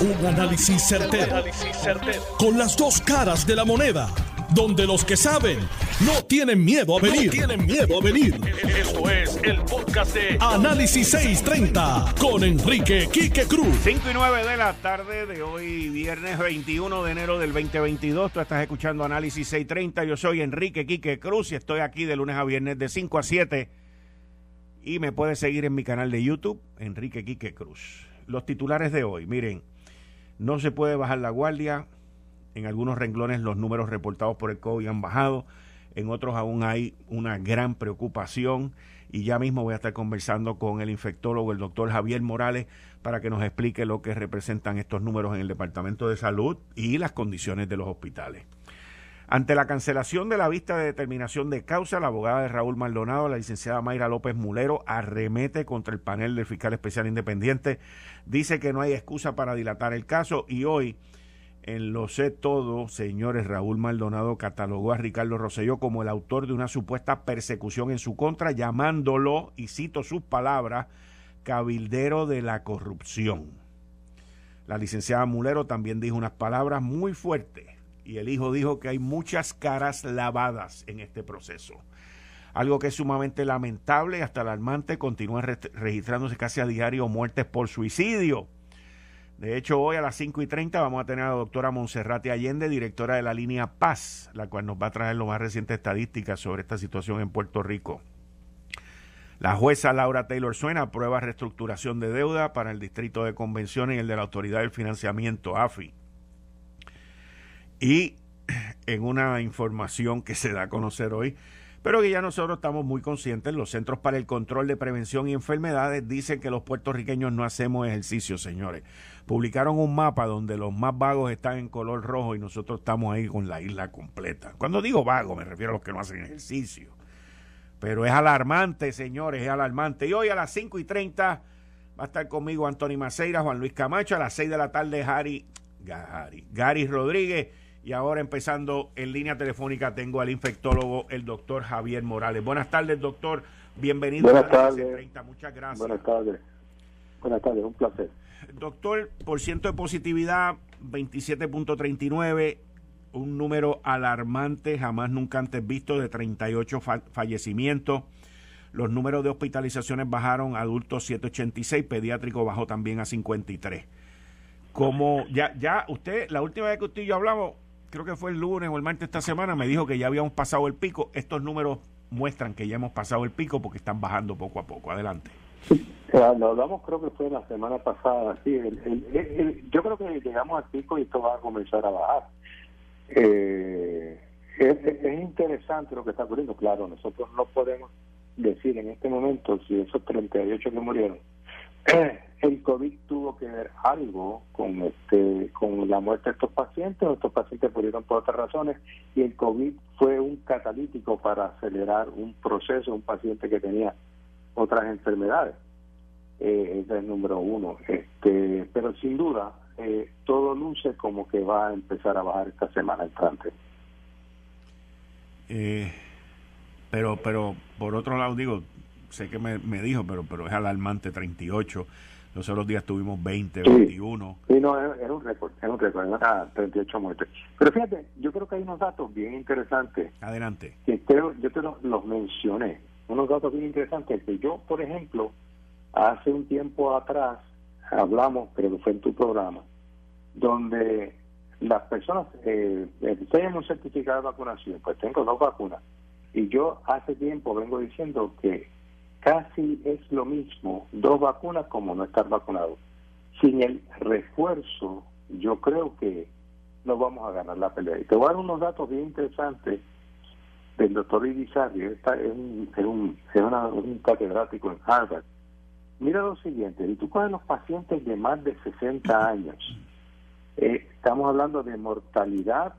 Un análisis certero, Con las dos caras de la moneda. Donde los que saben no tienen miedo a venir. tienen miedo a venir. Esto es el podcast de Análisis 630 con Enrique Quique Cruz. 5 y 9 de la tarde de hoy, viernes 21 de enero del 2022. Tú estás escuchando Análisis 630. Yo soy Enrique Quique Cruz y estoy aquí de lunes a viernes de 5 a 7. Y me puedes seguir en mi canal de YouTube, Enrique Quique Cruz. Los titulares de hoy, miren, no se puede bajar la guardia. En algunos renglones los números reportados por el COVID han bajado, en otros aún hay una gran preocupación. Y ya mismo voy a estar conversando con el infectólogo, el doctor Javier Morales, para que nos explique lo que representan estos números en el Departamento de Salud y las condiciones de los hospitales. Ante la cancelación de la vista de determinación de causa, la abogada de Raúl Maldonado, la licenciada Mayra López Mulero, arremete contra el panel del fiscal especial independiente, dice que no hay excusa para dilatar el caso y hoy en Lo sé todo, señores, Raúl Maldonado catalogó a Ricardo Rosselló como el autor de una supuesta persecución en su contra, llamándolo, y cito sus palabras, cabildero de la corrupción. La licenciada Mulero también dijo unas palabras muy fuertes y el hijo dijo que hay muchas caras lavadas en este proceso. Algo que es sumamente lamentable y hasta alarmante, continúan registrándose casi a diario muertes por suicidio de hecho, hoy a las 5 y 30 vamos a tener a la doctora Monserrate Allende, directora de la línea Paz, la cual nos va a traer lo más reciente estadísticas sobre esta situación en Puerto Rico. La jueza Laura Taylor Suena aprueba reestructuración de deuda para el Distrito de Convención y el de la Autoridad del Financiamiento, AFI. Y en una información que se da a conocer hoy, pero que ya nosotros estamos muy conscientes, los Centros para el Control de Prevención y Enfermedades dicen que los puertorriqueños no hacemos ejercicio, señores. Publicaron un mapa donde los más vagos están en color rojo y nosotros estamos ahí con la isla completa. Cuando digo vago me refiero a los que no hacen ejercicio. Pero es alarmante, señores, es alarmante. Y hoy a las 5 y 30 va a estar conmigo Antonio Maceira, Juan Luis Camacho, a las 6 de la tarde Gary, Gary, Gary Rodríguez y ahora empezando en línea telefónica tengo al infectólogo, el doctor Javier Morales. Buenas tardes, doctor. Bienvenido Buenas a tardes. 30. Muchas gracias. Buenas tardes. Buenas tardes, un placer. Doctor, por ciento de positividad 27.39, un número alarmante, jamás nunca antes visto, de 38 fallecimientos. Los números de hospitalizaciones bajaron, adultos 786, pediátrico bajó también a 53. Como ya, ya usted, la última vez que usted y yo hablamos, creo que fue el lunes o el martes esta semana, me dijo que ya habíamos pasado el pico. Estos números muestran que ya hemos pasado el pico porque están bajando poco a poco. Adelante. lo hablamos creo que fue la semana pasada. Sí, yo creo que llegamos al pico y esto va a comenzar a bajar. Eh, es, interesante lo que está ocurriendo. Claro, nosotros no podemos decir en este momento si esos 38 que murieron el COVID tuvo que ver algo con este con la muerte de estos pacientes, estos pacientes murieron por otras razones y el COVID fue un catalítico para acelerar un proceso, un paciente que tenía otras enfermedades. Eh, es el número uno. Este, pero sin duda, eh, todo luce como que va a empezar a bajar esta semana entrante. Eh, pero, pero por otro lado, digo, sé que me, me dijo, pero, pero es alarmante 38 los otros días tuvimos 20, 21. Sí, no, era un récord, era un récord, era 38 muertes. Pero fíjate, yo creo que hay unos datos bien interesantes. Adelante. Que yo te los, mencioné. Unos datos bien interesantes que yo, por ejemplo, hace un tiempo atrás hablamos, pero fue en tu programa, donde las personas, eh, tenemos un certificado de vacunación, pues tengo dos vacunas. Y yo hace tiempo vengo diciendo que casi es lo mismo dos vacunas como no estar vacunado. Sin el refuerzo, yo creo que no vamos a ganar la pelea. Y te voy a dar unos datos bien interesantes del doctor Irizarry, es, un, es, un, es un catedrático en Harvard. Mira lo siguiente, si tú coges los pacientes de más de 60 años, eh, estamos hablando de mortalidad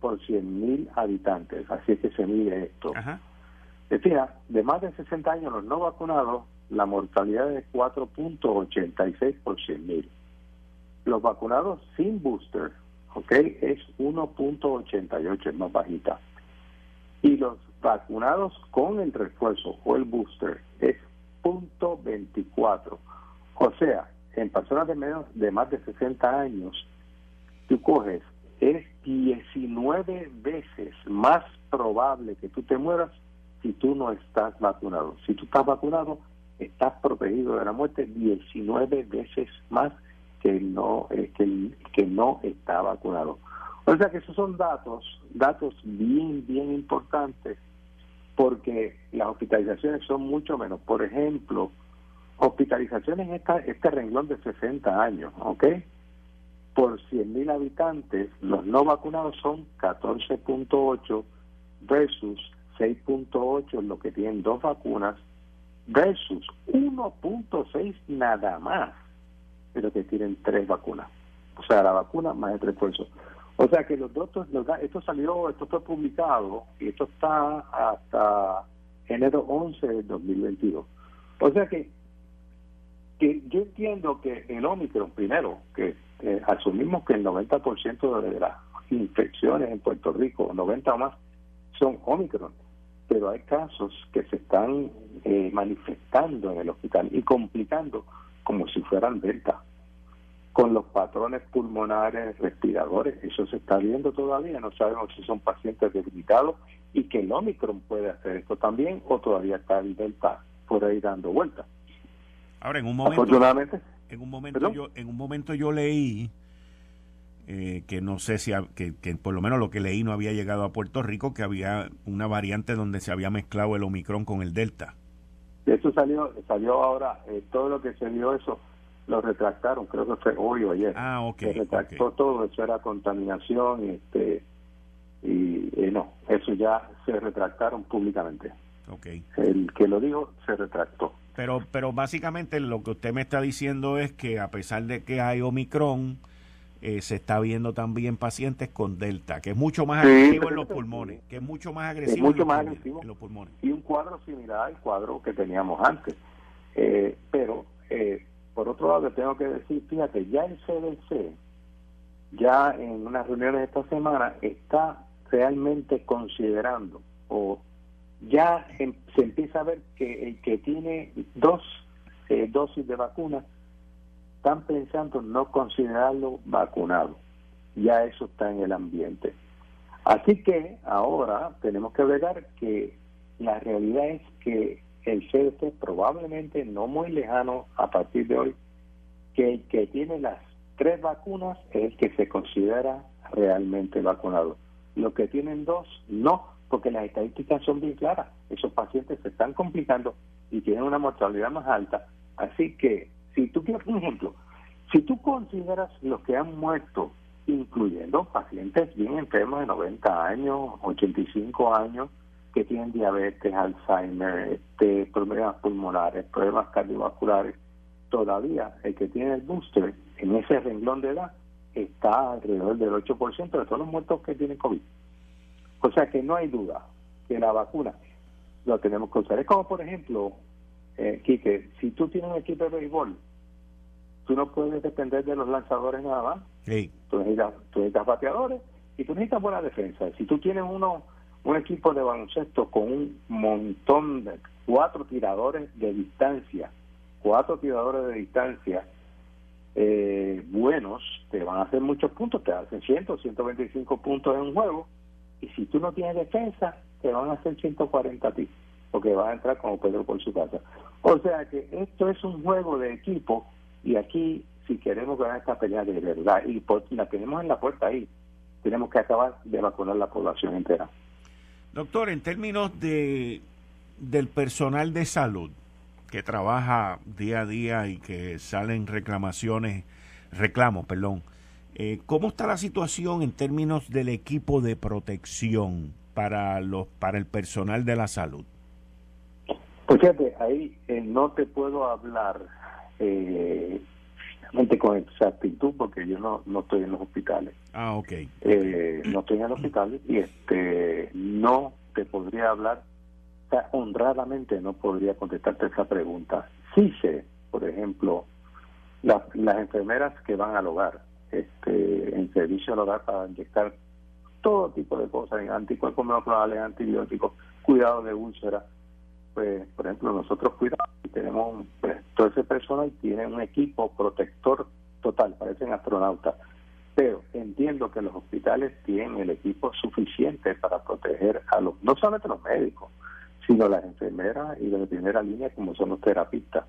por 100.000 habitantes, así es que se mide esto. Ajá. Decía, de más de 60 años los no vacunados, la mortalidad es 4.86 por 100 mil. Los vacunados sin booster, ¿ok? Es 1.88, es más bajita. Y los vacunados con el refuerzo o el booster es .24. O sea, en personas de menos de más de 60 años, tú coges, es 19 veces más probable que tú te mueras si tú no estás vacunado. Si tú estás vacunado, estás protegido de la muerte 19 veces más que no eh, que, que no está vacunado. O sea que esos son datos, datos bien, bien importantes, porque las hospitalizaciones son mucho menos. Por ejemplo, hospitalizaciones esta, este renglón de 60 años, ¿ok? Por 100.000 habitantes, los no vacunados son 14.8 versus 6.8 los que tienen dos vacunas versus 1.6 nada más de los que tienen tres vacunas. O sea, la vacuna más el refuerzo. O sea que los datos, esto salió, esto fue publicado y esto está hasta enero 11 del 2022. O sea que, que yo entiendo que el Omicron, primero, que eh, asumimos que el 90% de las infecciones en Puerto Rico, 90 o más, son Omicron, pero hay casos que se están eh, manifestando en el hospital y complicando como si fueran Delta con los patrones pulmonares respiradores. Eso se está viendo todavía. No sabemos si son pacientes debilitados y que el Omicron puede hacer esto también o todavía está el Delta por ahí dando vueltas. Ahora, en un momento, en un momento, yo, en un momento yo leí eh, que no sé si, que, que, por lo menos lo que leí no había llegado a Puerto Rico, que había una variante donde se había mezclado el Omicron con el Delta. Eso salió, salió ahora, eh, todo lo que se vio eso lo retractaron, creo que fue hoy o ayer. Ah, ok. Se retractó todo, eso era contaminación este, y eh, no, eso ya se retractaron públicamente. Ok. El que lo dijo se retractó. Pero, pero básicamente lo que usted me está diciendo es que a pesar de que hay Omicron, eh, se está viendo también pacientes con Delta, que es mucho más agresivo en los pulmones, que es mucho más agresivo, mucho más agresivo en los pulmones. Y un cuadro similar al cuadro que teníamos antes. Eh, pero eh, por otro lado, tengo que decir, fíjate, ya el CDC, ya en unas reuniones esta semana, está realmente considerando o ya em, se empieza a ver que el que tiene dos eh, dosis de vacuna están pensando no considerarlo vacunado. Ya eso está en el ambiente. Así que ahora tenemos que ver que la realidad es que el CDC probablemente no muy lejano a partir de hoy, que el que tiene las tres vacunas es el que se considera realmente vacunado. Los que tienen dos, no, porque las estadísticas son bien claras. Esos pacientes se están complicando y tienen una mortalidad más alta. Así que, si tú quieres un ejemplo, si tú consideras los que han muerto, incluyendo pacientes bien enfermos de 90 años, 85 años, que tienen diabetes, Alzheimer, este, problemas pulmonares, problemas cardiovasculares, todavía el que tiene el booster en ese renglón de edad está alrededor del 8% de todos los muertos que tienen COVID. O sea que no hay duda que la vacuna lo tenemos que usar. Es como, por ejemplo, eh, Quique, si tú tienes un equipo de béisbol, tú no puedes depender de los lanzadores nada más. Tú, necesitas, tú necesitas bateadores y tú necesitas buena defensa. Si tú tienes uno un equipo de baloncesto con un montón de cuatro tiradores de distancia, cuatro tiradores de distancia eh, buenos, te van a hacer muchos puntos, te hacen 100, 125 puntos en un juego, y si tú no tienes defensa, te van a hacer 140 a ti, porque vas a entrar como Pedro por su casa. O sea que esto es un juego de equipo, y aquí, si queremos ganar esta pelea de verdad, y la tenemos en la puerta ahí, tenemos que acabar de vacunar la población entera. Doctor, en términos de del personal de salud que trabaja día a día y que salen reclamaciones, reclamos, perdón, eh, ¿cómo está la situación en términos del equipo de protección para los para el personal de la salud? Pues fíjate, ahí eh, no te puedo hablar eh, con exactitud porque yo no, no estoy en los hospitales. Ah, ok. Eh, no estoy en el hospital y este no te podría hablar, o sea, honradamente no podría contestarte esa pregunta. Sí sé, por ejemplo, las enfermeras que van al hogar, este, en servicio al hogar para inyectar todo tipo de cosas, anticuerpos antibióticos, cuidado de úlceras, pues, por ejemplo, nosotros cuidamos y tenemos, pues, todo ese personal tiene un equipo protector total, parecen astronautas. Pero entiendo que los hospitales tienen el equipo suficiente para proteger a los, no solamente los médicos, sino las enfermeras y de primera línea como son los terapistas.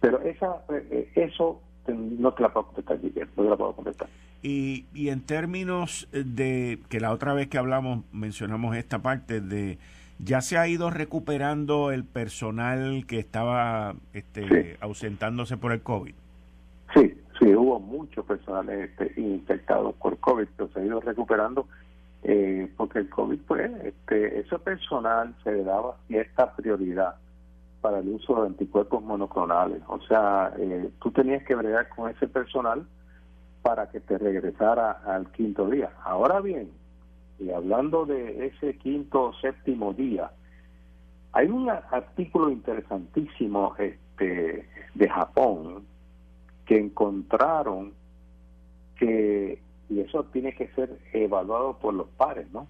Pero esa, eh, eso no te la puedo contestar, no te la puedo contestar. Y, y en términos de que la otra vez que hablamos mencionamos esta parte de ya se ha ido recuperando el personal que estaba este, ausentándose por el COVID. Sí, sí, hubo muchos personales este, infectados por COVID, pero se ha ido recuperando eh, porque el COVID, pues, este, ese personal se le daba cierta prioridad para el uso de anticuerpos monoclonales. O sea, eh, tú tenías que bregar con ese personal para que te regresara al quinto día. Ahora bien, y hablando de ese quinto o séptimo día, hay un artículo interesantísimo este, de Japón que encontraron que, y eso tiene que ser evaluado por los pares, ¿no?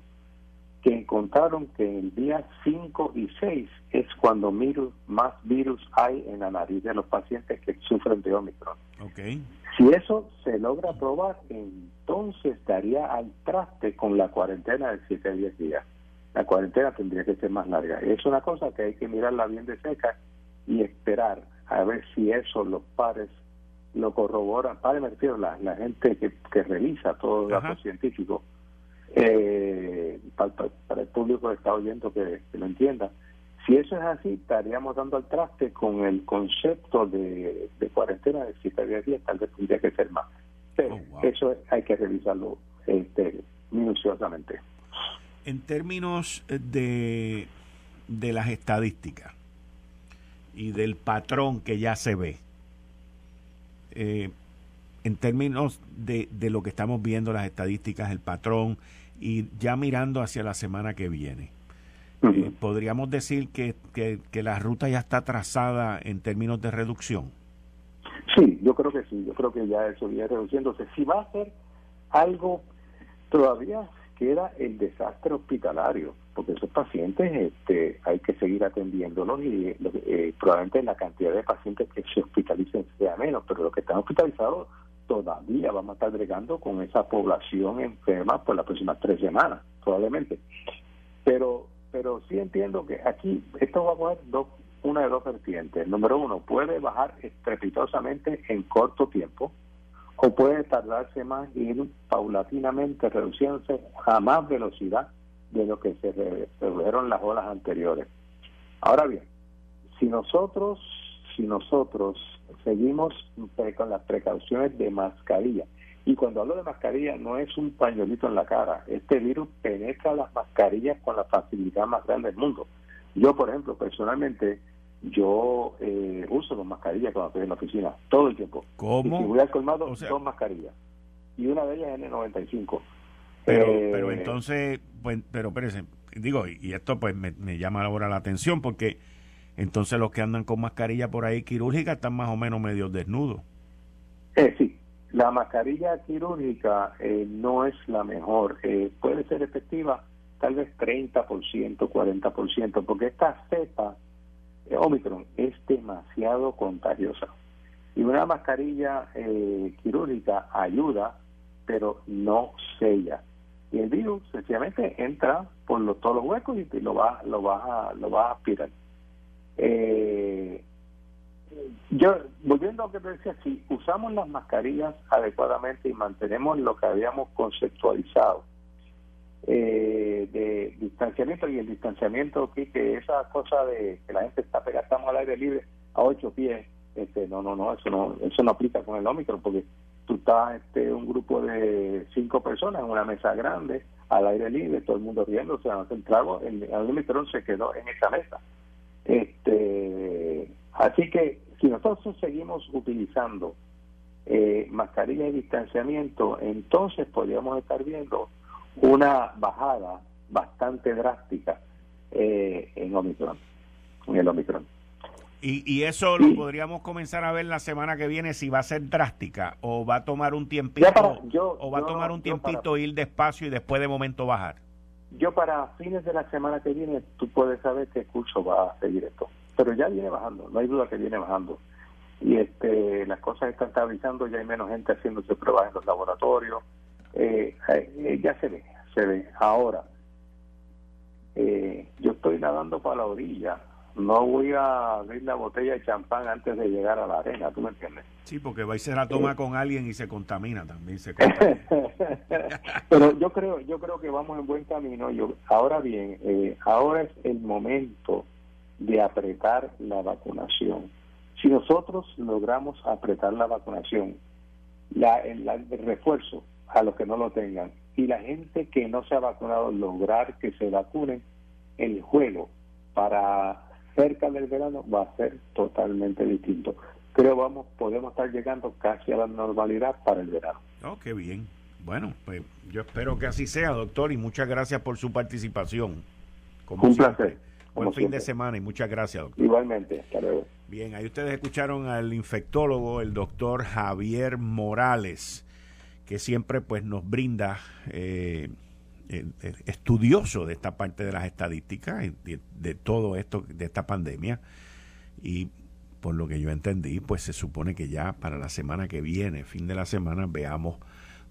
Que encontraron que el día 5 y 6 es cuando más virus hay en la nariz de los pacientes que sufren de Omicron. Okay. Si eso se logra probar, entonces daría al traste con la cuarentena de 7 a 10 días. La cuarentena tendría que ser más larga. Es una cosa que hay que mirarla bien de cerca y esperar a ver si eso los pares lo corroboran. Padres me refiero la, la gente que, que revisa todo el dato científico. Eh, para, el público que está oyendo que lo entienda si eso es así, estaríamos dando al traste con el concepto de, cuarentena de 7 días, tal vez tendría que ser más. Pero oh, eso hay que revisarlo este, minuciosamente. En términos de, de las estadísticas y del patrón que ya se ve, eh, en términos de, de lo que estamos viendo, las estadísticas, el patrón, y ya mirando hacia la semana que viene, eh, ¿Podríamos decir que, que, la ruta ya está trazada en términos de reducción? Sí, yo creo que sí, yo creo que ya eso viene reduciéndose. Si va a ser algo, todavía queda el desastre hospitalario, porque esos pacientes este, hay que seguir atendiéndolos y eh, probablemente la cantidad de pacientes que se hospitalicen sea menos, pero los que están hospitalizados todavía vamos a estar bregando con esa población enferma por las próximas tres semanas, probablemente. Pero pero sí entiendo que aquí esto va a poner dos, una de dos vertientes. Número uno, puede bajar estrepitosamente en corto tiempo o puede tardarse más y ir paulatinamente reduciéndose a más velocidad de lo que se redujeron las olas anteriores. Ahora bien, si nosotros, si nosotros seguimos con las precauciones de mascarilla, y cuando hablo de mascarilla, no es un pañuelito en la cara. Este virus penetra las mascarillas con la facilidad más grande del mundo. Yo, por ejemplo, personalmente, yo eh, uso las mascarillas cuando estoy en la oficina, todo el tiempo. ¿Cómo? Y si voy al colmado, dos mascarillas. Y una de ellas es N95. Pero, eh, pero entonces, pues, pero espérese, digo, y esto pues me, me llama ahora la atención porque entonces los que andan con mascarilla por ahí quirúrgica están más o menos medio desnudos. Eh, sí, la mascarilla quirúrgica eh, no es la mejor. Eh, puede ser efectiva tal vez 30%, 40%, porque esta cepa eh, Omicron es demasiado contagiosa. Y una mascarilla quirúrgica ayuda, pero no sella. Y el virus sencillamente entra por los, todos los huecos y lo va, lo va, lo va a aspirar. Eh, yo, volviendo a lo que te decía, si usamos las mascarillas adecuadamente y mantenemos lo que habíamos conceptualizado eh, de distanciamiento y el distanciamiento aquí, que esa cosa de que la gente está pegada, estamos al aire libre a ocho pies, este, no, no, no, eso no, eso no aplica con el Omicron, porque tú estás este, un grupo de cinco personas en una mesa grande, al aire libre, todo el mundo riendo, o sea, el trago, el, el Omicron se quedó en esa mesa. Este, Así que si nosotros seguimos utilizando eh, mascarilla de distanciamiento, entonces podríamos estar viendo una bajada bastante drástica eh, en Omicron, en el Omicron. Y, y eso lo podríamos comenzar a ver la semana que viene si va a ser drástica o va a tomar un tiempito o va a tomar un tiempito ir despacio y después de momento bajar. yo para fines de la semana que viene, tú puedes saber qué curso va a seguir esto. Pero ya viene bajando, no hay duda que viene bajando. Y este las cosas están estabilizando, ya hay menos gente haciéndose pruebas en los laboratorios. Eh, eh, ya se ve, se ve. Ahora, eh, yo estoy nadando para la orilla no voy a abrir la botella de champán antes de llegar a la arena, ¿tú me entiendes? Sí, porque va a ser a toma con alguien y se contamina también. Se Pero yo creo, yo creo que vamos en buen camino. Yo, ahora bien, eh, ahora es el momento de apretar la vacunación. Si nosotros logramos apretar la vacunación, la, el, el refuerzo a los que no lo tengan y la gente que no se ha vacunado lograr que se vacunen, el juego para cerca del verano va a ser totalmente distinto. Creo vamos podemos estar llegando casi a la normalidad para el verano. Oh, qué bien. Bueno, pues yo espero que así sea, doctor, y muchas gracias por su participación. Como Un placer. Buen fin de semana y muchas gracias, doctor. Igualmente, hasta luego. Bien, ahí ustedes escucharon al infectólogo, el doctor Javier Morales, que siempre pues nos brinda eh, estudioso de esta parte de las estadísticas y de, todo esto, de esta pandemia. Y por lo que yo entendí, pues se supone que ya para la semana que viene, fin de la semana, veamos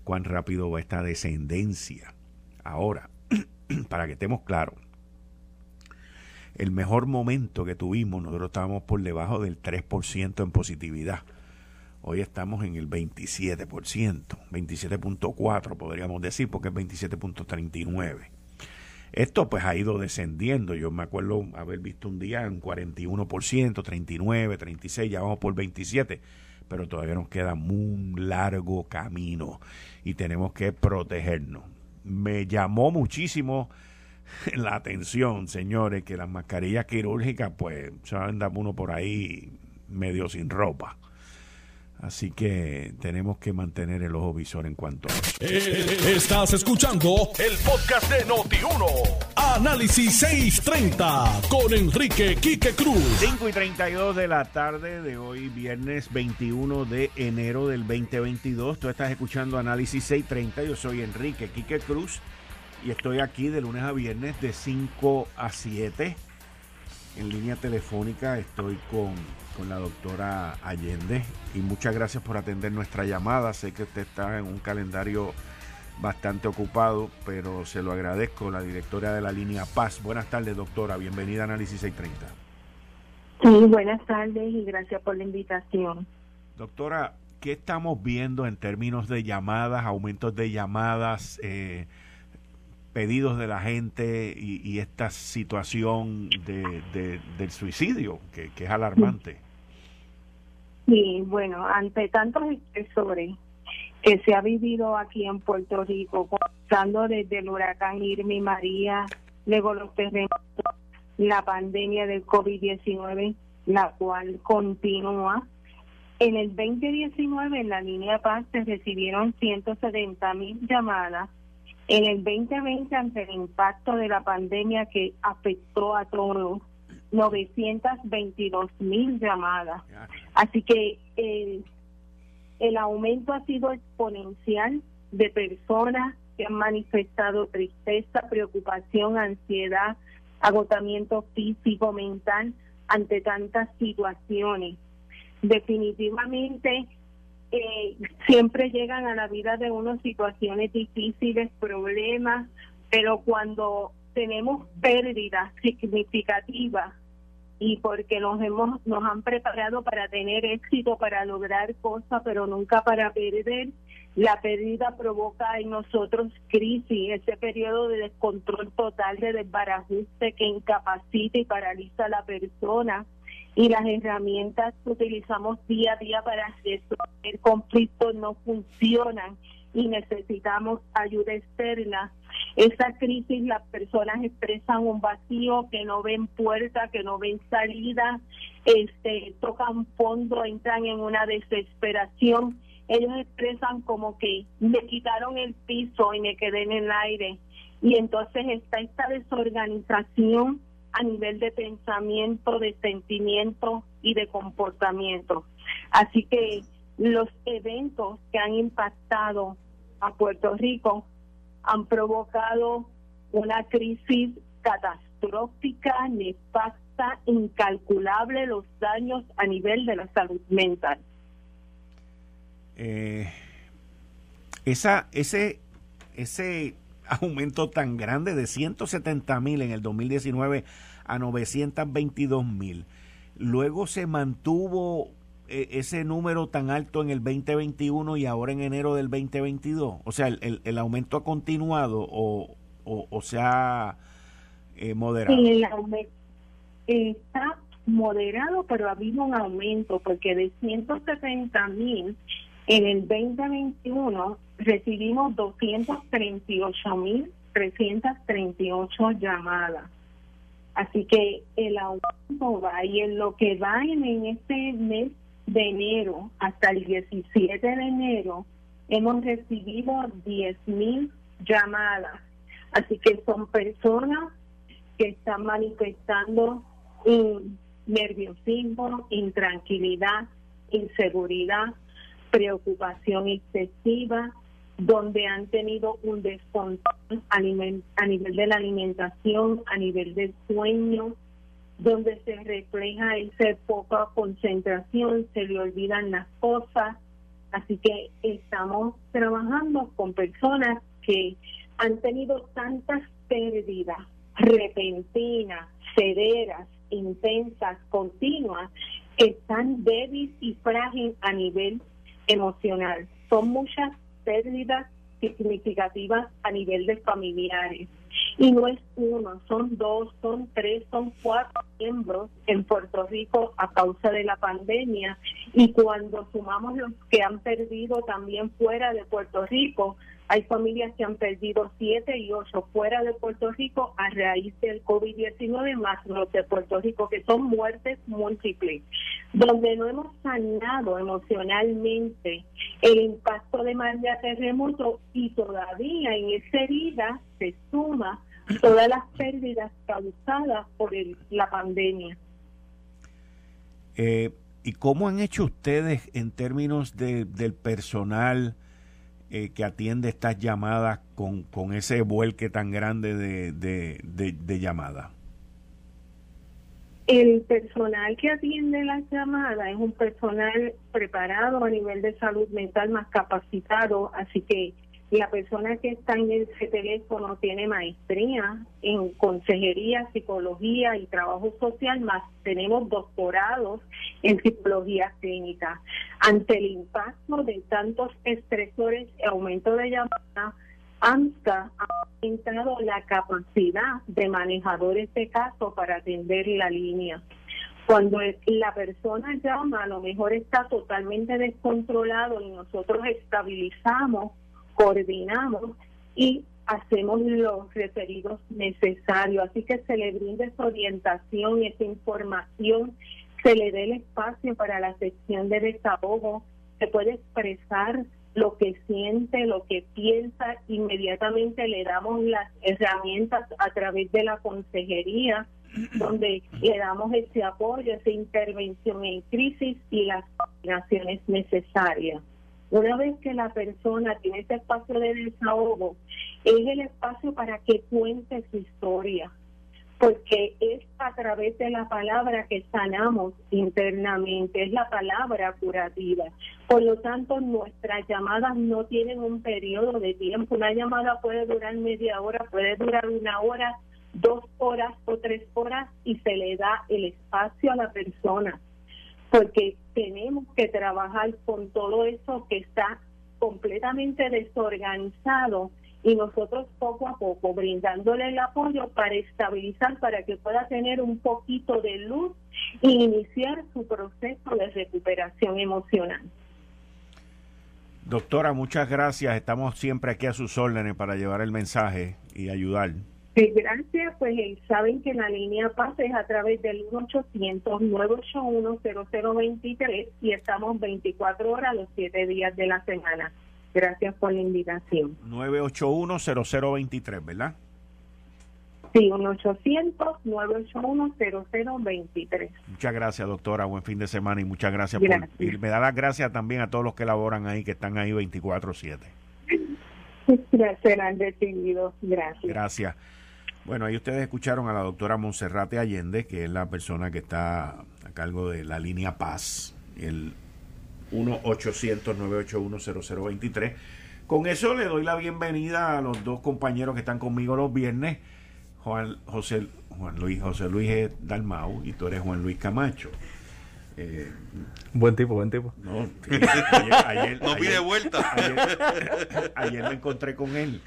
cuán rápido va esta descendencia. Ahora, para que estemos claros, el mejor momento que tuvimos, nosotros estábamos por debajo del 3% en positividad. Hoy estamos en el 27%, 27.4 podríamos decir, porque es 27.39. Esto pues ha ido descendiendo. Yo me acuerdo haber visto un día en 41%, 39, 36, ya vamos por 27, pero todavía nos queda un largo camino y tenemos que protegernos. Me llamó muchísimo la atención, señores, que las mascarillas quirúrgicas pues se anda uno por ahí medio sin ropa. Así que tenemos que mantener el ojo visor en cuanto a eh, Estás escuchando el podcast de Noti1. Análisis 630 con Enrique Quique Cruz. 5 y 32 de la tarde de hoy, viernes 21 de enero del 2022. Tú estás escuchando Análisis 630. Yo soy Enrique Quique Cruz y estoy aquí de lunes a viernes de 5 a 7. En línea telefónica estoy con con la doctora Allende y muchas gracias por atender nuestra llamada. Sé que usted está en un calendario bastante ocupado, pero se lo agradezco, la directora de la línea Paz. Buenas tardes, doctora. Bienvenida a Análisis 630. Sí, buenas tardes y gracias por la invitación. Doctora, ¿qué estamos viendo en términos de llamadas, aumentos de llamadas, eh, pedidos de la gente y, esta situación de, del suicidio, que, es alarmante? Sí, bueno, ante tantos estresores que se ha vivido aquí en Puerto Rico, comenzando desde el huracán Irma y María, luego los terremotos, la pandemia del COVID-19, la cual continúa. En el 2019, en la línea Paz, se recibieron 170 mil llamadas. En el 2020, ante el impacto de la pandemia que afectó a todos, 922 mil llamadas. Así que el, el aumento ha sido exponencial de personas que han manifestado tristeza, preocupación, ansiedad, agotamiento físico, mental ante tantas situaciones. Definitivamente eh, siempre llegan a la vida de uno situaciones difíciles, problemas, pero cuando tenemos pérdidas significativas y porque nos hemos nos han preparado para tener éxito, para lograr cosas, pero nunca para perder. La pérdida provoca en nosotros crisis, ese periodo de descontrol total, de desbarajuste que incapacita y paraliza a la persona y las herramientas que utilizamos día a día para resolver conflictos no funcionan y necesitamos ayuda externa. Esa crisis las personas expresan un vacío, que no ven puerta, que no ven salida, este, tocan fondo, entran en una desesperación. Ellos expresan como que me quitaron el piso y me quedé en el aire. Y entonces está esta desorganización a nivel de pensamiento, de sentimiento y de comportamiento. Así que los eventos que han impactado a Puerto Rico han provocado una crisis catastrófica, nefasta, incalculable los daños a nivel de la salud mental. Eh, esa, ese, ese aumento tan grande de 170 mil en el 2019 a 922 mil, luego se mantuvo eh, ese número tan alto en el 2021 y ahora en enero del 2022? O sea, ¿el, el, aumento ha continuado o, o, se ha eh, moderado? Está moderado, pero ha habido un aumento porque de 170 mil en el 2021 recibimos 238 mil 338 llamadas. Así que el aumento va y en lo que va en, este mes de enero hasta el 17 de enero hemos recibido 10.000 llamadas. Así que son personas que están manifestando nerviosismo, intranquilidad, inseguridad, preocupación excesiva, donde han tenido un descontrol a nivel, a nivel de la alimentación, a nivel del sueño, donde se refleja esa poca concentración, se le olvidan las cosas. Así que estamos trabajando con personas que han tenido tantas pérdidas repentinas, severas, intensas, continuas, que están débiles y frágiles a nivel emocional. Son muchas pérdidas significativas a nivel de familiares. Y no es uno, son dos, son tres, son cuatro miembros en Puerto Rico a causa de la pandemia. Y cuando sumamos los que han perdido también fuera de Puerto Rico, hay familias que han perdido siete y ocho fuera de Puerto Rico a raíz del COVID-19, más los de Puerto Rico, que son muertes múltiples, donde no hemos sanado emocionalmente el impacto de María Terremoto y todavía en esa herida se suma todas las pérdidas causadas por la pandemia. Eh, ¿Y cómo han hecho ustedes en términos de, del personal? Eh, que atiende estas llamadas con, con ese vuelque tan grande de, de, llamadas? El personal que atiende las llamadas es un personal preparado a nivel de salud mental más capacitado, así que la persona que está en ese teléfono tiene maestría en consejería, psicología y trabajo social, más tenemos doctorados en psicología clínica. Ante el impacto de tantos estresores y aumento de llamadas, AMSCA ha aumentado la capacidad de manejadores de casos para atender la línea. Cuando la persona llama, a lo mejor está totalmente descontrolado y nosotros estabilizamos coordinamos y hacemos los referidos necesarios. Así que se le brinde esa orientación, esa información, se le dé el espacio para la sección de desahogo, se puede expresar lo que siente, lo que piensa, inmediatamente le damos las herramientas a través de la consejería, donde le damos ese apoyo, esa intervención en crisis y las coordinaciones necesarias. Una vez que la persona tiene ese espacio de desahogo, es el espacio para que cuente su historia, porque es a través de la palabra que sanamos internamente, es la palabra curativa. Por lo tanto, nuestras llamadas no tienen un periodo de tiempo. Una llamada puede durar media hora, puede durar una hora, dos horas o tres horas y se le da el espacio a la persona porque tenemos que trabajar con todo eso que está completamente desorganizado y nosotros poco a poco brindándole el apoyo para estabilizar, para que pueda tener un poquito de luz e iniciar su proceso de recuperación emocional. Doctora, muchas gracias. Estamos siempre aquí a sus órdenes para llevar el mensaje y ayudar gracias, pues saben que la línea pasa es a través del 1-800-981-0023 y estamos 24 horas los 7 días de la semana. Gracias por la invitación. 981-0023, ¿verdad? Sí, 1-800-981-0023. Muchas gracias, doctora. Buen fin de semana y muchas gracias, por... Y me da las gracias también a todos los que laboran ahí, que están ahí 24-7. Serán recibidos. Gracias. Gracias. Bueno, ahí ustedes escucharon a la doctora Monserrate Allende, que es la persona que está a cargo de la línea Paz, el 1-800-981-0023. Con eso le doy la bienvenida a los dos compañeros que están conmigo los viernes, Juan, José, Juan Luis José Luis Dalmau y tú eres Juan Luis Camacho. Eh, buen tipo, buen tipo. No, ayer, no pide vuelta. Ayer, me encontré con él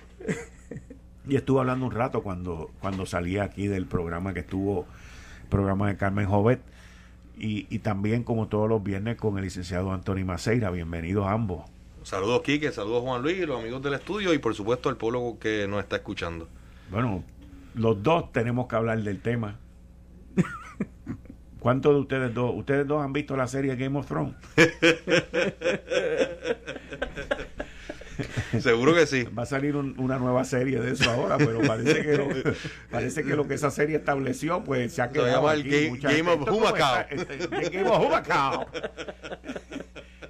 y estuve hablando un rato cuando, cuando salí aquí del programa que estuvo, programa de Carmen Jovet. Y, y también, como todos los viernes, con el licenciado Antonio Maceira. Bienvenidos ambos. Saludos, Quique, saludos, Juan Luis, los amigos del estudio y, por supuesto, al pueblo que nos está escuchando. Bueno, los dos tenemos que hablar del tema. ¿Cuántos de ustedes dos? ¿Ustedes dos han visto la serie Game of Thrones? Seguro que sí. Va a salir una nueva serie de eso ahora, pero parece que lo, parece que lo que esa serie estableció, pues se ha quedado. Se llama el Game, of Humacao. Este, Game of Humacao.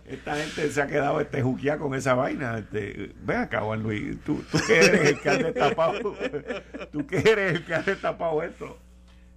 Esta gente se ha quedado este juquía con esa vaina. Este, ven acá, Juan Luis, tú, tú que eres el que ha destapado, tú que eres el que ha destapado esto.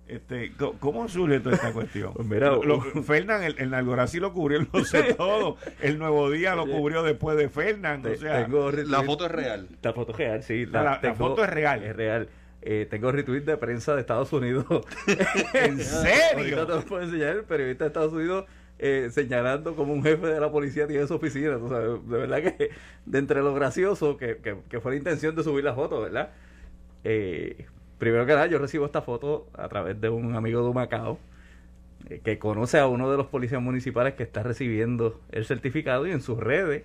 Este, ¿Cómo surge toda esta cuestión? Pues mira, lo, Fernán, el, el lo cubrió, lo sé todo. El Nuevo Día lo cubrió después de Fernán. O sea, la foto es real. La foto es real, sí. La, foto es real. Es real. Eh, tengo retweet de prensa de Estados Unidos. ¿En serio? Ahorita te lo puedo enseñar. El periodista de Estados Unidos eh, señalando como un jefe de la policía tiene su oficina. de verdad que de entre lo gracioso que, que, que fue la intención de subir la foto, ¿verdad? Eh, primero que nada, yo recibo esta foto a través de un amigo de Macao eh, que conoce a uno de los policías municipales que está recibiendo el certificado y en sus redes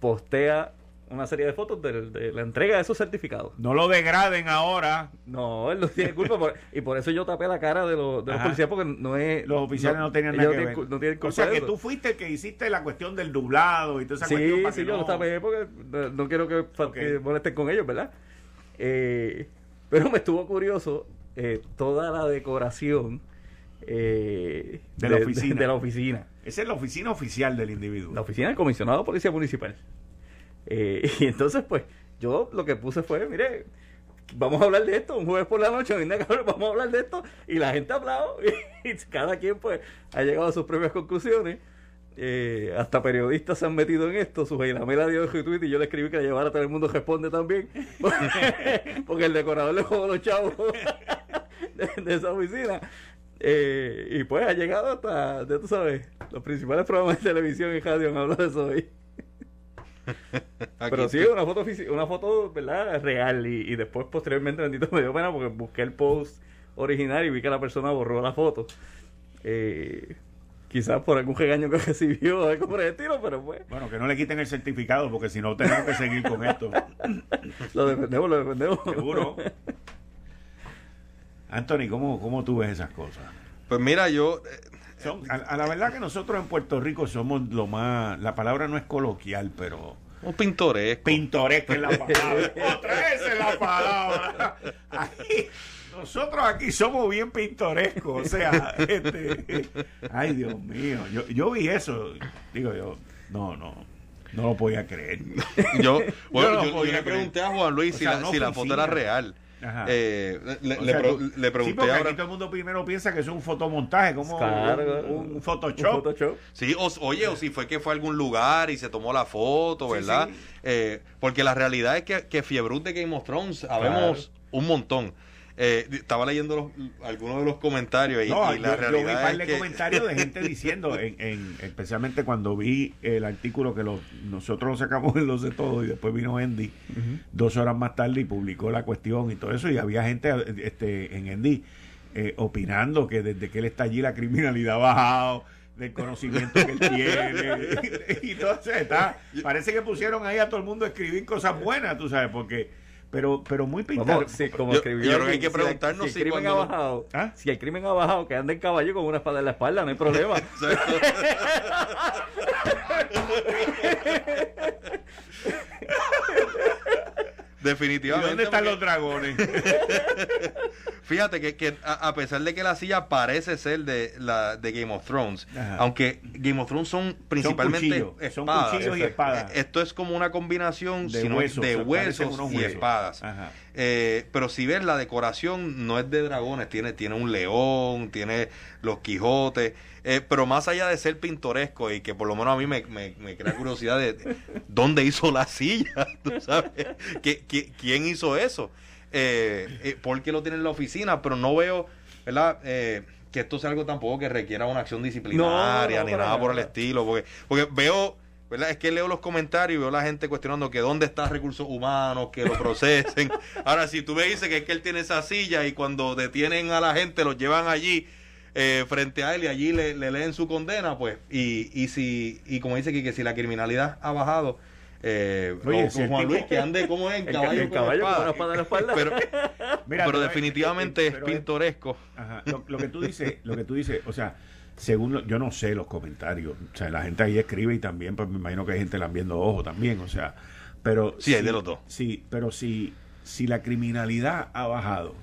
postea una serie de fotos de, la entrega de esos certificados. No lo degraden ahora. No, él no tiene culpa. y por eso yo tapé la cara de, los, policías porque no es... Los oficiales no, tenían nada que ver. o sea, que tú fuiste el que hiciste la cuestión del dublado y toda esa sí, cuestión. Sí, yo lo tapé porque no, quiero que, que molesten con ellos, ¿verdad? Eh, pero me estuvo curioso eh, toda la decoración eh, de, la oficina. De, la oficina. Esa es la oficina oficial del individuo. La oficina del comisionado de policía municipal. Eh, y entonces, pues, yo lo que puse fue, mire, vamos a hablar de esto, un jueves por la noche, vamos a hablar de esto, y la gente ha hablado, y cada quien, pues, ha llegado a sus propias conclusiones. Eh, hasta periodistas se han metido en esto. Su la dio tweet y yo le escribí que la llevara a todo el mundo responde también. Porque, el decorador le jugó los chavos de, esa oficina. Eh, y pues ha llegado hasta, ya tú sabes, los principales programas de televisión y radio han hablado de eso hoy. Pero sí, una foto, una foto ¿verdad? real. Y, y después, posteriormente, bendito me dio pena porque busqué el post original y vi que la persona borró la foto. Eh, quizás por algún regaño que recibió algo por el estilo, pero pues. Bueno, que no le quiten el certificado porque si no tenemos que seguir con esto. lo defendemos, lo defendemos. Seguro. Anthony, ¿cómo, ¿cómo tú ves esas cosas? Pues mira, yo... Eh, a, la verdad que nosotros en Puerto Rico somos lo más... La palabra no es coloquial, pero... Un pintoresco. Pintoresco es la palabra. Otra vez es la palabra. Nosotros aquí somos bien pintorescos, o sea, este, ay Dios mío, yo, yo vi eso, digo yo, no, no, no lo podía creer. yo, bueno, yo, le pregunté a Juan Luis si, la, si la foto era real. Eh, le, le, pregunté sí, porque aquí todo el mundo primero piensa que es un fotomontaje, como un, Photoshop. Sí, oye, o si fue que fue a algún lugar y se tomó la foto, ¿verdad? Eh, porque la realidad es que, que Fiebre de Game of Thrones sabemos un montón. Eh, estaba leyendo algunos de los comentarios y, la realidad yo vi un par de comentarios de gente diciendo, en, especialmente cuando vi el artículo que nosotros lo sacamos en los de todo y después vino Andy dos horas más tarde y publicó la cuestión y todo eso y había gente este, en Andy eh, opinando que desde que él está allí la criminalidad ha bajado del conocimiento que él tiene y, entonces está. Parece que pusieron ahí a todo el mundo a escribir cosas buenas tú sabes porque pero pero muy pintado. como escribió. Yo, creo que hay que preguntarnos si, el crimen ha bajado, ¿Ah? si el crimen ha bajado, que ande en caballo con una espada en la espalda, no hay problema. Definitivamente. ¿Y dónde están los dragones? fíjate que, que a, pesar de que la silla parece ser de la de Game of Thrones, aunque Game of Thrones son principalmente espadas, y espadas. Esto es como una combinación de huesos, de huesos y espadas. Eh, pero si ves la decoración no es de dragones, tiene, tiene un león, tiene los Quijotes. Eh, pero más allá de ser pintoresco y que por lo menos a mí me, crea curiosidad de, dónde hizo la silla, ¿tú sabes? quién hizo eso? Eh, eh, ¿Por qué lo tiene en la oficina? Pero no veo, ¿verdad? Eh, que esto sea algo tampoco que requiera una acción disciplinaria ni nada por el estilo, porque, porque veo ¿verdad? Es que leo los comentarios y veo a la gente cuestionando que dónde están recursos humanos, que lo procesen. Ahora, si tú me dices que es que él tiene esa silla y cuando detienen a la gente los llevan allí eh, frente a él y allí le, leen su condena, pues, y, y si, y como dice que, que si la criminalidad ha bajado, eh, Oye, Juan Luis que ande como en caballo, caballo con, espada. en la espalda. Pero, pero definitivamente es pintoresco. lo, que tú dices, lo que tú dices, o sea, según yo no sé los comentarios, o sea, la gente ahí escribe y también, pues me imagino que hay gente la viendo ojo también, o sea, pero sí, hay de los dos. Sí, pero si si la criminalidad ha bajado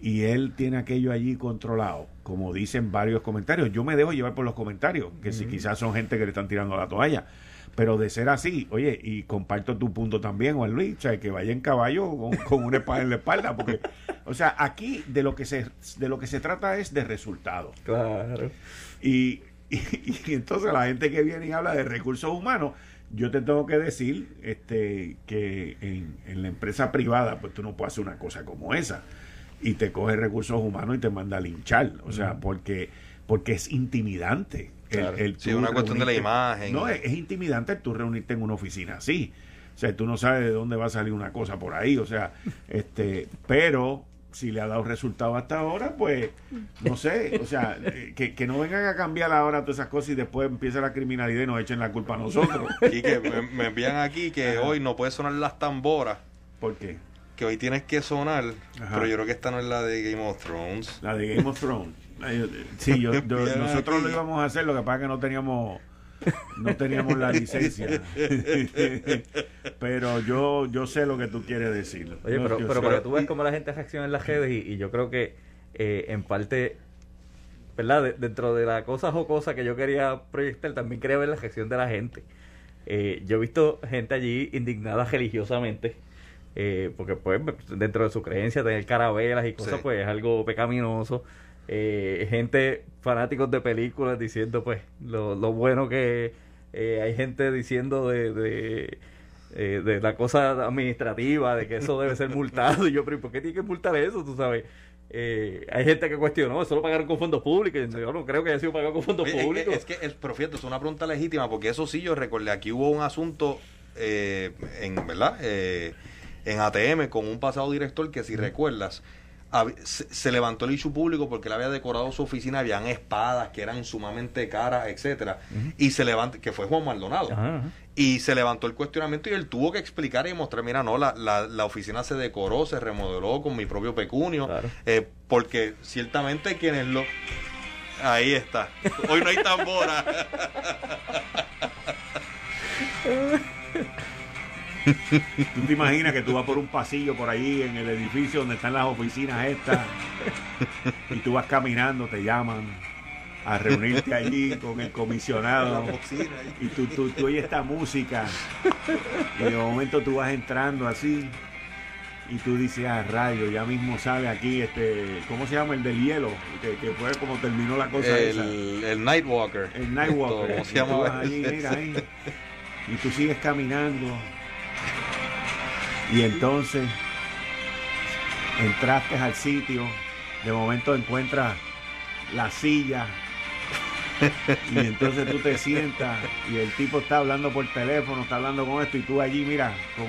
y él tiene aquello allí controlado, como dicen varios comentarios, yo me dejo llevar por los comentarios, que si quizás son gente que le están tirando la toalla. Pero de ser así, oye, y comparto tu punto también, Juan Luis, o sea, que vaya en caballo con, una espada en la espalda, porque, o sea, aquí de lo que se, de lo que se trata es de resultados. Claro. Y, y, entonces la gente que viene y habla de recursos humanos, yo te tengo que decir este, que en, en la empresa privada, pues tú no puedes hacer una cosa como esa. Y te coge recursos humanos y te manda a linchar. O sea, porque, porque es intimidante el, sí, una cuestión de la imagen. No, es, intimidante tú reunirte en una oficina así. O sea, tú no sabes de dónde va a salir una cosa por ahí. O sea, este, pero si le ha dado resultado hasta ahora, pues no sé, o sea, eh, que, no vengan a cambiar ahora todas esas cosas y después empieza la criminalidad y nos echen la culpa a nosotros. Y que me, envían aquí que hoy no puede sonar las tamboras. ¿Por qué? Que hoy tienes que sonar, pero yo creo que esta no es la de Game of Thrones. La de Game of Thrones. Sí, yo, nosotros lo íbamos a hacer, lo que pasa es que no teníamos no teníamos la licencia. pero yo yo sé lo que tú quieres decir. Oye, pero, pero para que tú ves cómo la gente reacciona en las redes y, yo creo que eh, en parte, ¿verdad? dentro de la cosa jocosa que yo quería proyectar, también quería ver la reacción de la gente. Eh, yo he visto gente allí indignada religiosamente. Eh, porque pues dentro de su creencia tener carabelas y cosas pues es algo pecaminoso eh, gente fanáticos de películas diciendo pues lo, lo bueno que eh, hay gente diciendo de, de, eh, de, la cosa administrativa, de que eso debe ser multado. Y yo, pero ¿por qué tiene que multar eso? Tú sabes. Eh, hay gente que cuestionó, eso lo pagaron con fondos públicos. Yo no creo que haya sido pagado con fondos públicos. Es que, el profeta es una pregunta legítima, porque eso sí yo recordé. Aquí hubo un asunto, en verdad, en ATM con un pasado director que, si recuerdas, se, levantó el issue público porque él había decorado su oficina, habían espadas que eran sumamente caras, etcétera, y se levantó, que fue Juan Maldonado, y se levantó el cuestionamiento y él tuvo que explicar y mostrar, mira, no, la, la, oficina se decoró, se remodeló con mi propio pecunio, eh, porque ciertamente quienes lo... Ahí está. Hoy no hay tambora. Tú te imaginas que tú vas por un pasillo por ahí en el edificio donde están las oficinas estas y tú vas caminando, te llaman a reunirte allí con el comisionado y tú, tú, tú oyes esta música y de momento tú vas entrando así y tú dices, ah, rayo, ya mismo sale aquí, este, ¿cómo se llama? El del hielo, que, fue como terminó la cosa el, esa. El Nightwalker. El Nightwalker. ¿Cómo se llama? mira, ahí, y tú sigues caminando y entonces entraste al sitio, de momento encuentras la silla y entonces tú te sientas y el tipo está hablando por teléfono, está hablando con esto y tú allí, mira, con,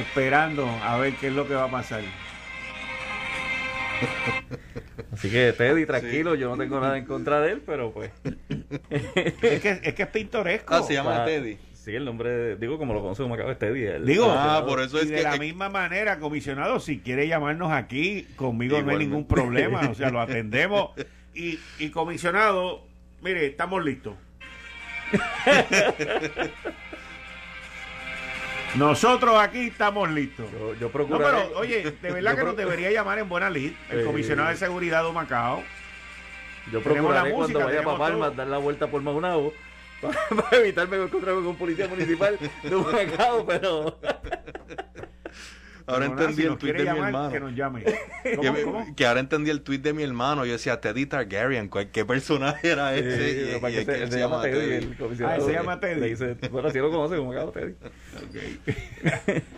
esperando a ver qué es lo que va a pasar. Así que Teddy, tranquilo, yo no tengo nada en contra de él, pero pues. es, que, es que es pintoresco. Ah, se llama Teddy. Sí, el nombre, digo, como lo conoce como acaba este día. Digo, ah, por eso es de la misma manera, comisionado, si quiere llamarnos aquí, conmigo no hay ningún problema, o sea, lo atendemos. Y, y comisionado, mire, estamos listos. Nosotros aquí estamos listos. Yo, yo No, pero, oye, de verdad que nos debería llamar en buena lid el Eh, comisionado de seguridad de Macao. Yo la procuraré música, cuando vaya Palmas todo. dar la vuelta por Maunabo para, para evitarme encontrarme con un policía municipal de un mercado, pero Ahora entendí si el tweet de mi hermano. Que nos llame. Que, ¿Cómo, cómo? que ahora entendí el tweet de mi hermano. Yo decía, Teddy Targaryen. ¿cuál- ¿Qué personaje era ese? Sí, Y- se, él se llama Teddy, el comisionado. Ah, él se llama Teddy. Le dice, bueno, así lo conoce como cabo Teddy. Ok.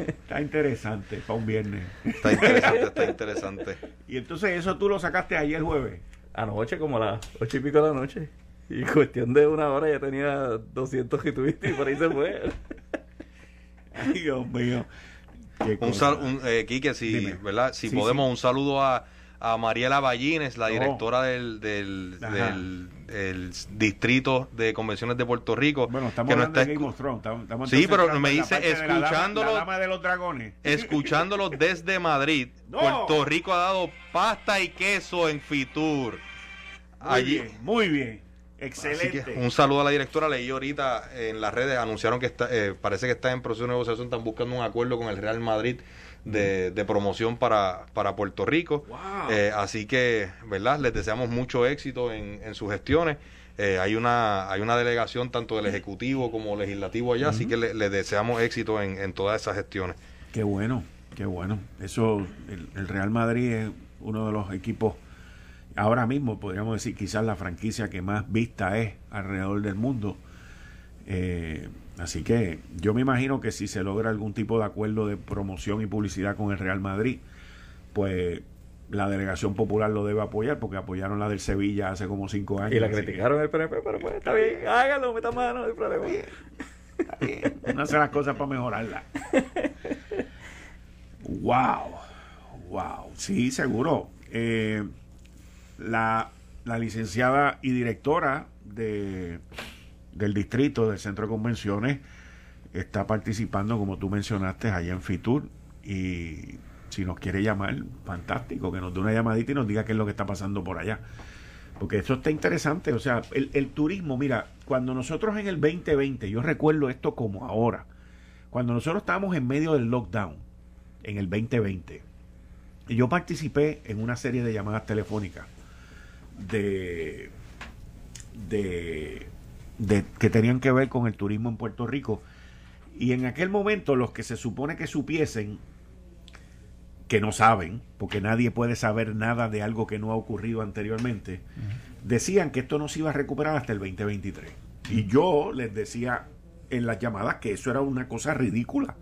Está interesante para un viernes. Está interesante, está interesante. Y entonces eso tú lo sacaste ayer jueves. Anoche, como a las ocho y pico de la noche. Y cuestión de una hora ya tenía 200 retweets y por ahí se fue. Ay, Dios mío. Un sal, un, eh, Quique, si, Dime. ¿verdad? si Sí, podemos, sí. un saludo a, a Mariela Ballines, la Oh. directora del, del, Ajá. del- del distrito de convenciones de Puerto Rico. Bueno, estamos que no está de Game of Thrones. Estamos, estamos Sí, pero me dice, parte de la dama- escuchándolo- La dama de los dragones. escuchándolo desde Madrid. No. Puerto Rico ha dado pasta y queso en Fitur. Muy Allí, bien, muy bien. Así Excelente. que un saludo a la directora. Leí ahorita en las redes, anunciaron que está, eh, parece que está en proceso de negociación, están buscando un acuerdo con el Real Madrid de, de promoción para, para Puerto Rico. Wow. Eh, así que, ¿verdad? Les deseamos mucho éxito en, en sus gestiones. Eh, hay una hay una delegación tanto del Ejecutivo como legislativo allá, así que le- les deseamos éxito en, en todas esas gestiones. Qué bueno, qué bueno. Eso, el, el Real Madrid es uno de los equipos, ahora mismo podríamos decir quizás la franquicia que más vista es alrededor del mundo. Eh, así que yo me imagino que si se logra algún tipo de acuerdo de promoción y publicidad con el Real Madrid, pues la delegación popular lo debe apoyar porque apoyaron la del Sevilla hace como cinco años. Y la así que- criticaron el PNP, pero pues está bien, hágalo, meta mano, no hay problema. Está bien. Uno hace las cosas para mejorarlas. wow, wow, sí, seguro. Eh, la, la licenciada y directora de, del distrito del centro de convenciones está participando, como tú mencionaste, allá en Fitur. Y si nos quiere llamar, fantástico, que nos dé una llamadita y nos diga qué es lo que está pasando por allá. Porque esto está interesante, o sea, el, el turismo, mira, cuando nosotros en el 2020, yo recuerdo esto como ahora, cuando nosotros estábamos en medio del lockdown, en el 2020, y yo participé en una serie de llamadas telefónicas de, de, de que tenían que ver con el turismo en Puerto Rico, y en aquel momento los que se supone que supiesen, que no saben, porque nadie puede saber nada de algo que no ha ocurrido anteriormente, decían que esto no se iba a recuperar hasta el 2023. Y yo les decía en las llamadas que eso era una cosa ridícula.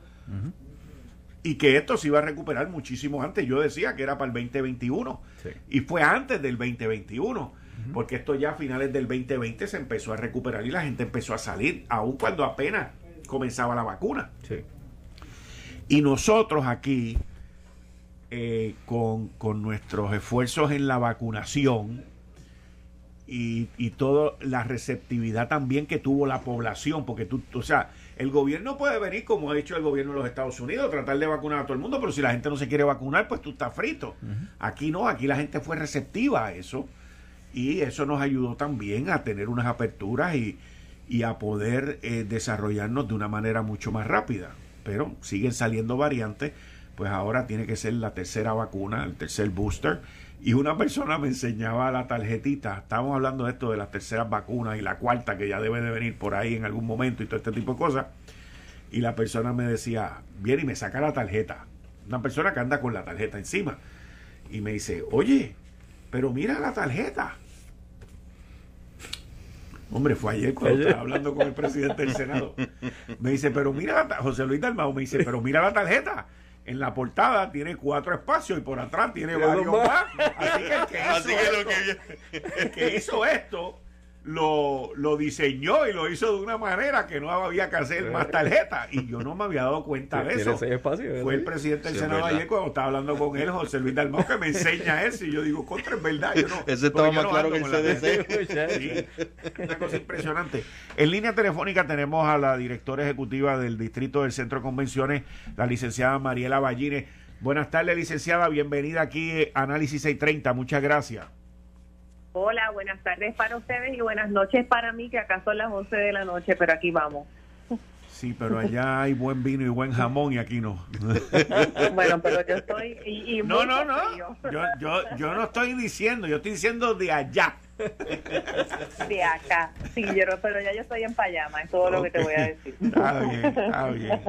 Y que esto se iba a recuperar muchísimo antes. Yo decía que era para el 2021. Sí. Y fue antes del 2021. Porque esto ya a finales del 2020 se empezó a recuperar y la gente empezó a salir, aun cuando apenas comenzaba la vacuna. Sí. Y nosotros aquí, eh, con, con nuestros esfuerzos en la vacunación y, y toda la receptividad también que tuvo la población, porque tú, o sea, el gobierno puede venir como ha hecho el gobierno de los Estados Unidos, tratar de vacunar a todo el mundo, pero si la gente no se quiere vacunar, pues tú estás frito. Aquí no, aquí la gente fue receptiva a eso y eso nos ayudó también a tener unas aperturas y, y a poder eh, desarrollarnos de una manera mucho más rápida. Pero siguen saliendo variantes, pues ahora tiene que ser la tercera vacuna, el tercer booster. Y una persona me enseñaba la tarjetita, estábamos hablando de esto de las terceras vacunas y la cuarta que ya debe de venir por ahí en algún momento y todo este tipo de cosas. Y la persona me decía, viene y me saca la tarjeta. Una persona que anda con la tarjeta encima. Y me dice, oye, pero mira la tarjeta. Hombre, fue ayer cuando estaba hablando con el presidente del Senado. Me dice, pero mira, la José Luis Dalmau me dice, pero mira la tarjeta. En la portada tiene cuatro espacios y por atrás tiene varios más. más. Así que el que hizo, Así que lo esto, el que hizo esto lo, lo diseñó y lo hizo de una manera que no había que hacer más tarjetas. Y yo no me había dado cuenta de eso. Fue el presidente del Sí, Senado ayer cuando estaba hablando con él, José Luis Dalmau, que me enseña eso. Y yo digo, contra, es verdad. Yo no, Ese estaba más no claro que el CDC. Sí, una cosa impresionante. En línea telefónica tenemos a la directora ejecutiva del Distrito del Centro de Convenciones, la licenciada Mariela Ballines. Buenas tardes, licenciada. Bienvenida aquí a Análisis 630. Muchas gracias. Hola, buenas tardes para ustedes y buenas noches para mí, que acá son las 11 de la noche, pero aquí vamos. Sí, pero allá hay buen vino y buen jamón y aquí no. bueno, pero yo estoy... Y, no, no, no. Yo, yo, yo no estoy diciendo, yo estoy diciendo de allá. De acá. Sí, yo, pero ya yo estoy en payama, es todo lo que te voy a decir. Está bien, está bien.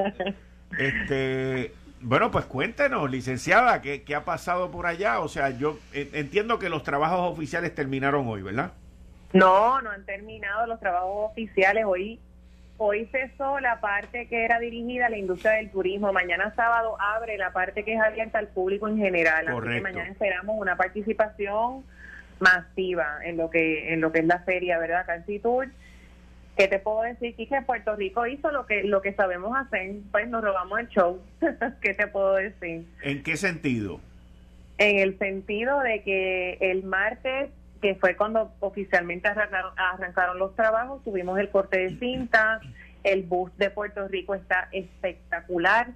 Este, bueno, pues cuéntenos, licenciada, ¿qué, ¿qué, ha pasado por allá? O sea, yo entiendo que los trabajos oficiales terminaron hoy, ¿verdad? No, no han terminado los trabajos oficiales. Hoy hoy cesó la parte que era dirigida a la industria del turismo. Mañana sábado abre la parte que es abierta al público en general. Así que mañana esperamos una participación masiva en lo que en lo que es la feria, ¿verdad? Cancy Tour. ¿Qué te puedo decir? Que Puerto Rico hizo lo que lo que sabemos hacer, pues nos robamos el show. ¿Qué te puedo decir? ¿En qué sentido? En el sentido de que el martes que fue cuando oficialmente arrancaron, los trabajos, tuvimos el corte de cinta, el bus de Puerto Rico está espectacular,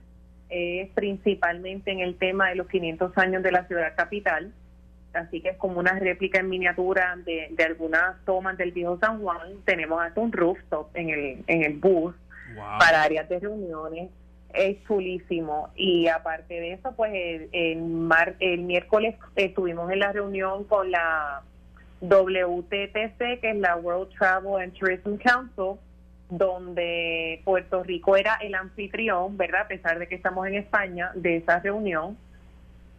eh, principalmente en el tema de los 500 años de la ciudad capital, así que es como una réplica en miniatura de, algunas tomas del viejo San Juan, tenemos hasta un rooftop en el, en el bus para áreas de reuniones, es chulísimo. Y aparte de eso, pues el, mar, el miércoles estuvimos en la reunión con la WTTC, que es la World Travel and Tourism Council, donde Puerto Rico era el anfitrión, ¿verdad? A pesar de que estamos en España, de esa reunión.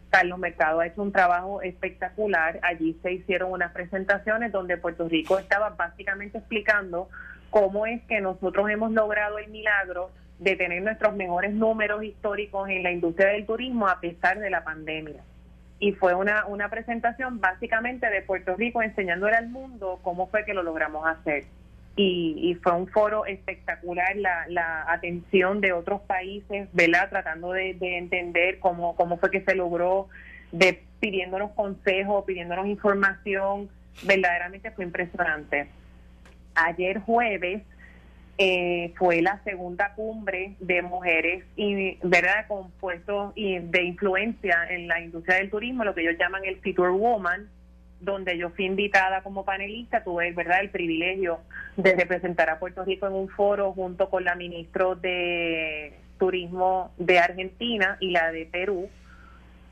Carlos Mercado ha hecho un trabajo espectacular. Allí se hicieron unas presentaciones donde Puerto Rico estaba básicamente explicando cómo es que nosotros hemos logrado el milagro de tener nuestros mejores números históricos en la industria del turismo a pesar de la pandemia y fue una, una presentación básicamente de Puerto Rico enseñándole al mundo cómo fue que lo logramos hacer. Y, fue un foro espectacular, la, la atención de otros países, ¿verdad? Tratando de, entender cómo, cómo fue que se logró, de pidiéndonos consejos, pidiéndonos información, verdaderamente fue impresionante. Ayer jueves eh, fue la segunda cumbre de mujeres y verdad con puestos de influencia en la industria del turismo, lo que ellos llaman el Future Woman, donde yo fui invitada como panelista, tuve verdad el privilegio de representar a Puerto Rico en un foro junto con la ministra de Turismo de Argentina y la de Perú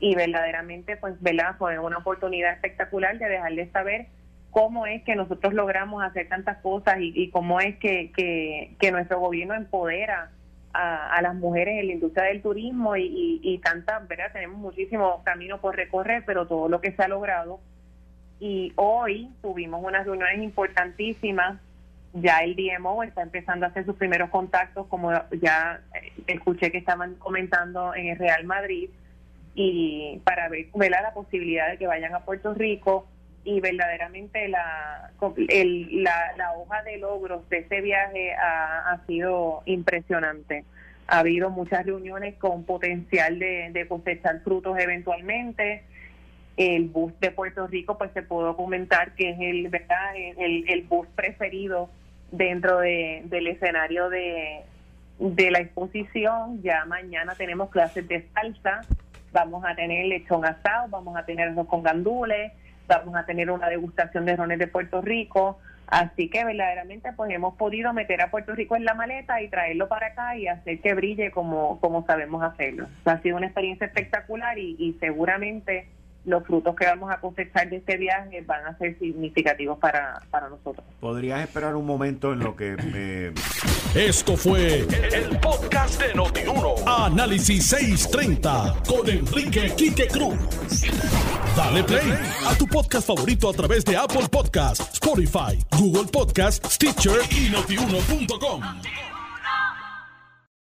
y verdaderamente pues verdad fue una oportunidad espectacular de dejarles saber cómo es que nosotros logramos hacer tantas cosas y, cómo es que, que, nuestro gobierno empodera a, las mujeres en la industria del turismo y, y, tantas, ¿verdad? Tenemos muchísimo camino por recorrer, pero todo lo que se ha logrado. Y hoy tuvimos unas reuniones importantísimas. Ya el DMO está empezando a hacer sus primeros contactos, como ya eh, escuché que estaban comentando en el Real Madrid, y para ver, la posibilidad de que vayan a Puerto Rico y verdaderamente la, la, hoja de logros de ese viaje ha, sido impresionante. Ha habido muchas reuniones con potencial de, cosechar frutos eventualmente. El bus de Puerto Rico, pues se pudo comentar que es el, ¿verdad? el, el bus preferido dentro de, del escenario de, de la exposición. Ya mañana tenemos clases de salsa, vamos a tener lechón asado, vamos a tener con gandules vamos a tener una degustación de rones de Puerto Rico, así que verdaderamente pues hemos podido meter a Puerto Rico en la maleta y traerlo para acá y hacer que brille como, como sabemos hacerlo. ha sido una experiencia espectacular y, y seguramente los frutos que vamos a cosechar de este viaje van a ser significativos para, para nosotros. ¿Podrías esperar un momento en lo que... me Esto fue el, podcast de Notiuno. Análisis 630 con Enrique Quique Cruz. Dale play a tu podcast favorito a través de Apple Podcasts, Spotify, Google Podcasts, Stitcher y notiuno.com.